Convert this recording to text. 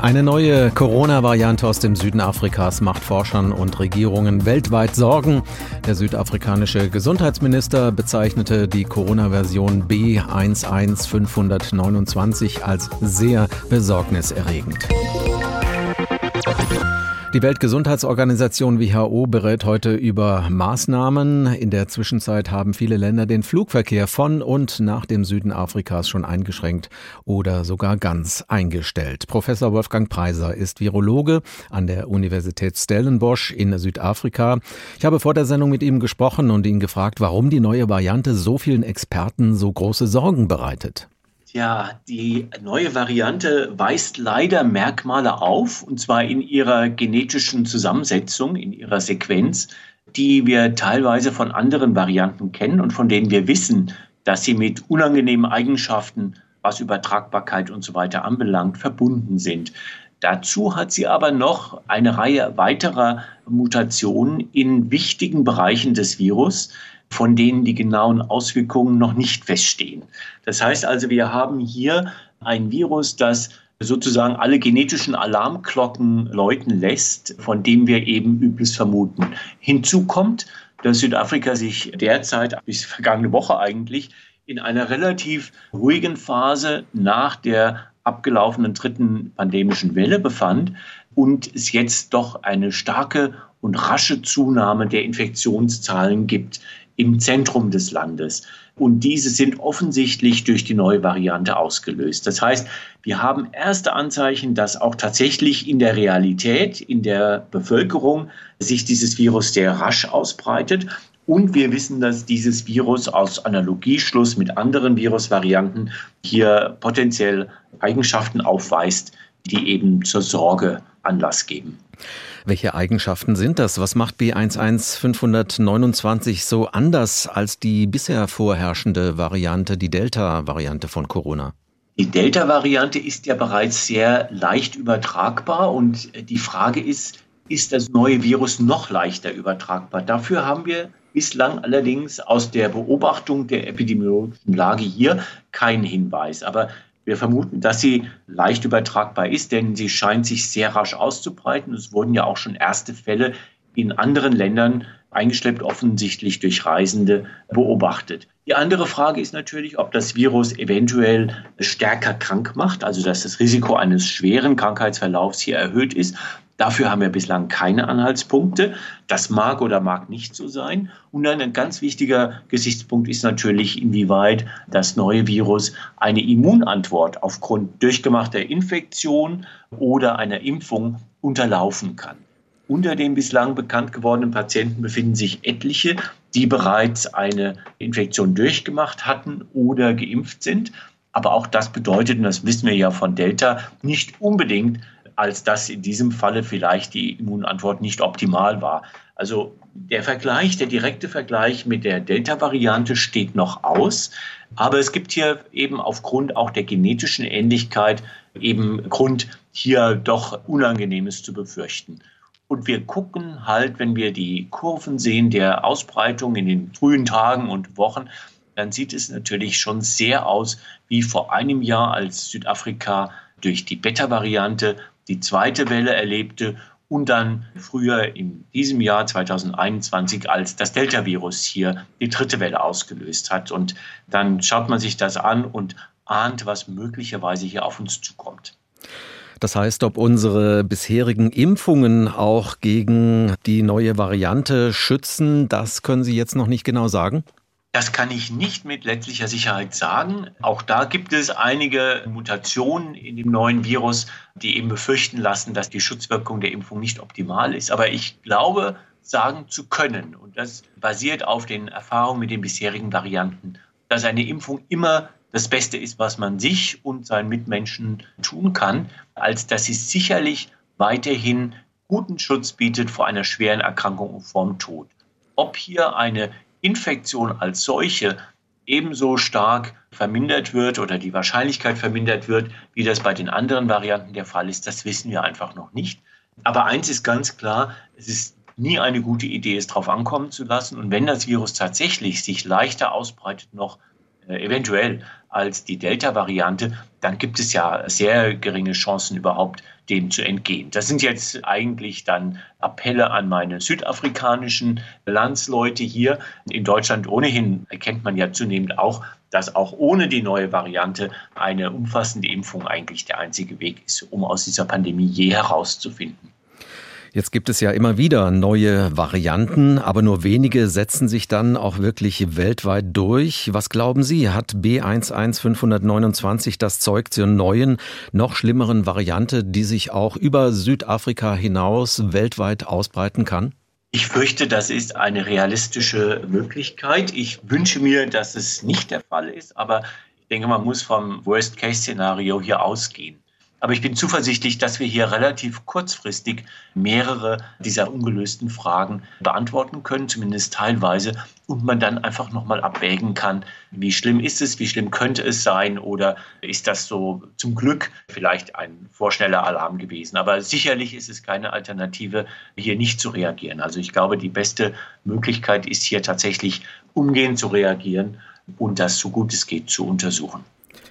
Eine neue Corona-Variante aus dem Süden Afrikas macht Forschern und Regierungen weltweit Sorgen. Der südafrikanische Gesundheitsminister bezeichnete die Corona-Version B11529 als sehr besorgniserregend. Die Weltgesundheitsorganisation WHO berät heute über Maßnahmen. In der Zwischenzeit haben viele Länder den Flugverkehr von und nach dem Süden Afrikas schon eingeschränkt oder sogar ganz eingestellt. Professor Wolfgang Preiser ist Virologe an der Universität Stellenbosch in Südafrika. Ich habe vor der Sendung mit ihm gesprochen und ihn gefragt, warum die neue Variante so vielen Experten so große Sorgen bereitet. Ja, die neue Variante weist leider Merkmale auf, und zwar in ihrer genetischen Zusammensetzung, in ihrer Sequenz, die wir teilweise von anderen Varianten kennen und von denen wir wissen, dass sie mit unangenehmen Eigenschaften, was Übertragbarkeit und so weiter anbelangt, verbunden sind. Dazu hat sie aber noch eine Reihe weiterer Mutationen in wichtigen Bereichen des Virus, von denen die genauen Auswirkungen noch nicht feststehen. Das heißt also, wir haben hier ein Virus, das sozusagen alle genetischen Alarmglocken läuten lässt, von dem wir eben Übles vermuten. Hinzu kommt, dass Südafrika sich derzeit, bis vergangene Woche eigentlich, in einer relativ ruhigen Phase nach der abgelaufenen dritten pandemischen Welle befand und es jetzt doch eine starke und rasche Zunahme der Infektionszahlen gibt im Zentrum des Landes. Und diese sind offensichtlich durch die neue Variante ausgelöst. Das heißt, wir haben erste Anzeichen, dass auch tatsächlich in der Realität, in der Bevölkerung sich dieses Virus sehr rasch ausbreitet. Und wir wissen, dass dieses Virus aus Analogieschluss mit anderen Virusvarianten hier potenziell Eigenschaften aufweist, die eben zur Sorge Anlass geben. Welche Eigenschaften sind das? Was macht B11529 so anders als die bisher vorherrschende Variante, die Delta-Variante von Corona? Die Delta-Variante ist ja bereits sehr leicht übertragbar und die Frage ist, ist das neue Virus noch leichter übertragbar? Dafür haben wir bislang allerdings aus der Beobachtung der epidemiologischen Lage hier keinen Hinweis. Aber wir vermuten, dass sie leicht übertragbar ist, denn sie scheint sich sehr rasch auszubreiten. Es wurden ja auch schon erste Fälle in anderen Ländern eingeschleppt, offensichtlich durch Reisende beobachtet. Die andere Frage ist natürlich, ob das Virus eventuell stärker krank macht, also dass das Risiko eines schweren Krankheitsverlaufs hier erhöht ist. Dafür haben wir bislang keine Anhaltspunkte. Das mag oder mag nicht so sein. Und dann ein ganz wichtiger Gesichtspunkt ist natürlich, inwieweit das neue Virus eine Immunantwort aufgrund durchgemachter Infektion oder einer Impfung unterlaufen kann. Unter den bislang bekannt gewordenen Patienten befinden sich etliche, die bereits eine Infektion durchgemacht hatten oder geimpft sind. Aber auch das bedeutet, und das wissen wir ja von Delta, nicht unbedingt, als dass in diesem Falle vielleicht die Immunantwort nicht optimal war. Also der Vergleich, der direkte Vergleich mit der Delta-Variante steht noch aus. Aber es gibt hier eben aufgrund auch der genetischen Ähnlichkeit eben Grund, hier doch Unangenehmes zu befürchten. Und wir gucken halt, wenn wir die Kurven sehen der Ausbreitung in den frühen Tagen und Wochen, dann sieht es natürlich schon sehr aus wie vor einem Jahr, als Südafrika durch die Beta-Variante die zweite Welle erlebte und dann früher in diesem Jahr 2021, als das Delta-Virus hier die dritte Welle ausgelöst hat. Und dann schaut man sich das an und ahnt, was möglicherweise hier auf uns zukommt. Das heißt, ob unsere bisherigen Impfungen auch gegen die neue Variante schützen, das können Sie jetzt noch nicht genau sagen? Das kann ich nicht mit letztlicher Sicherheit sagen. Auch da gibt es einige Mutationen in dem neuen Virus, die eben befürchten lassen, dass die Schutzwirkung der Impfung nicht optimal ist. Aber ich glaube, sagen zu können, und das basiert auf den Erfahrungen mit den bisherigen Varianten, dass eine Impfung immer das Beste ist, was man sich und seinen Mitmenschen tun kann, als dass sie sicherlich weiterhin guten Schutz bietet vor einer schweren Erkrankung und vorm Tod. Ob hier eine Infektion als solche ebenso stark vermindert wird oder die Wahrscheinlichkeit vermindert wird, wie das bei den anderen Varianten der Fall ist, das wissen wir einfach noch nicht. Aber eins ist ganz klar, es ist nie eine gute Idee, es darauf ankommen zu lassen. Und wenn das Virus tatsächlich sich leichter ausbreitet noch eventuell als die Delta-Variante, dann gibt es ja sehr geringe Chancen überhaupt, dem zu entgehen. Das sind jetzt eigentlich dann Appelle an meine südafrikanischen Landsleute hier. In Deutschland ohnehin erkennt man ja zunehmend auch, dass auch ohne die neue Variante eine umfassende Impfung eigentlich der einzige Weg ist, um aus dieser Pandemie je herauszufinden. Jetzt gibt es ja immer wieder neue Varianten, aber nur wenige setzen sich dann auch wirklich weltweit durch. Was glauben Sie, hat B11529 das Zeug zur neuen, noch schlimmeren Variante, die sich auch über Südafrika hinaus weltweit ausbreiten kann? Ich fürchte, das ist eine realistische Möglichkeit. Ich wünsche mir, dass es nicht der Fall ist, aber ich denke, man muss vom Worst-Case-Szenario hier ausgehen. Aber ich bin zuversichtlich, dass wir hier relativ kurzfristig mehrere dieser ungelösten Fragen beantworten können, zumindest teilweise, und man dann einfach nochmal abwägen kann, wie schlimm ist es, wie schlimm könnte es sein oder ist das so zum Glück vielleicht ein vorschneller Alarm gewesen. Aber sicherlich ist es keine Alternative, hier nicht zu reagieren. Also ich glaube, die beste Möglichkeit ist hier tatsächlich umgehend zu reagieren und das so gut es geht zu untersuchen.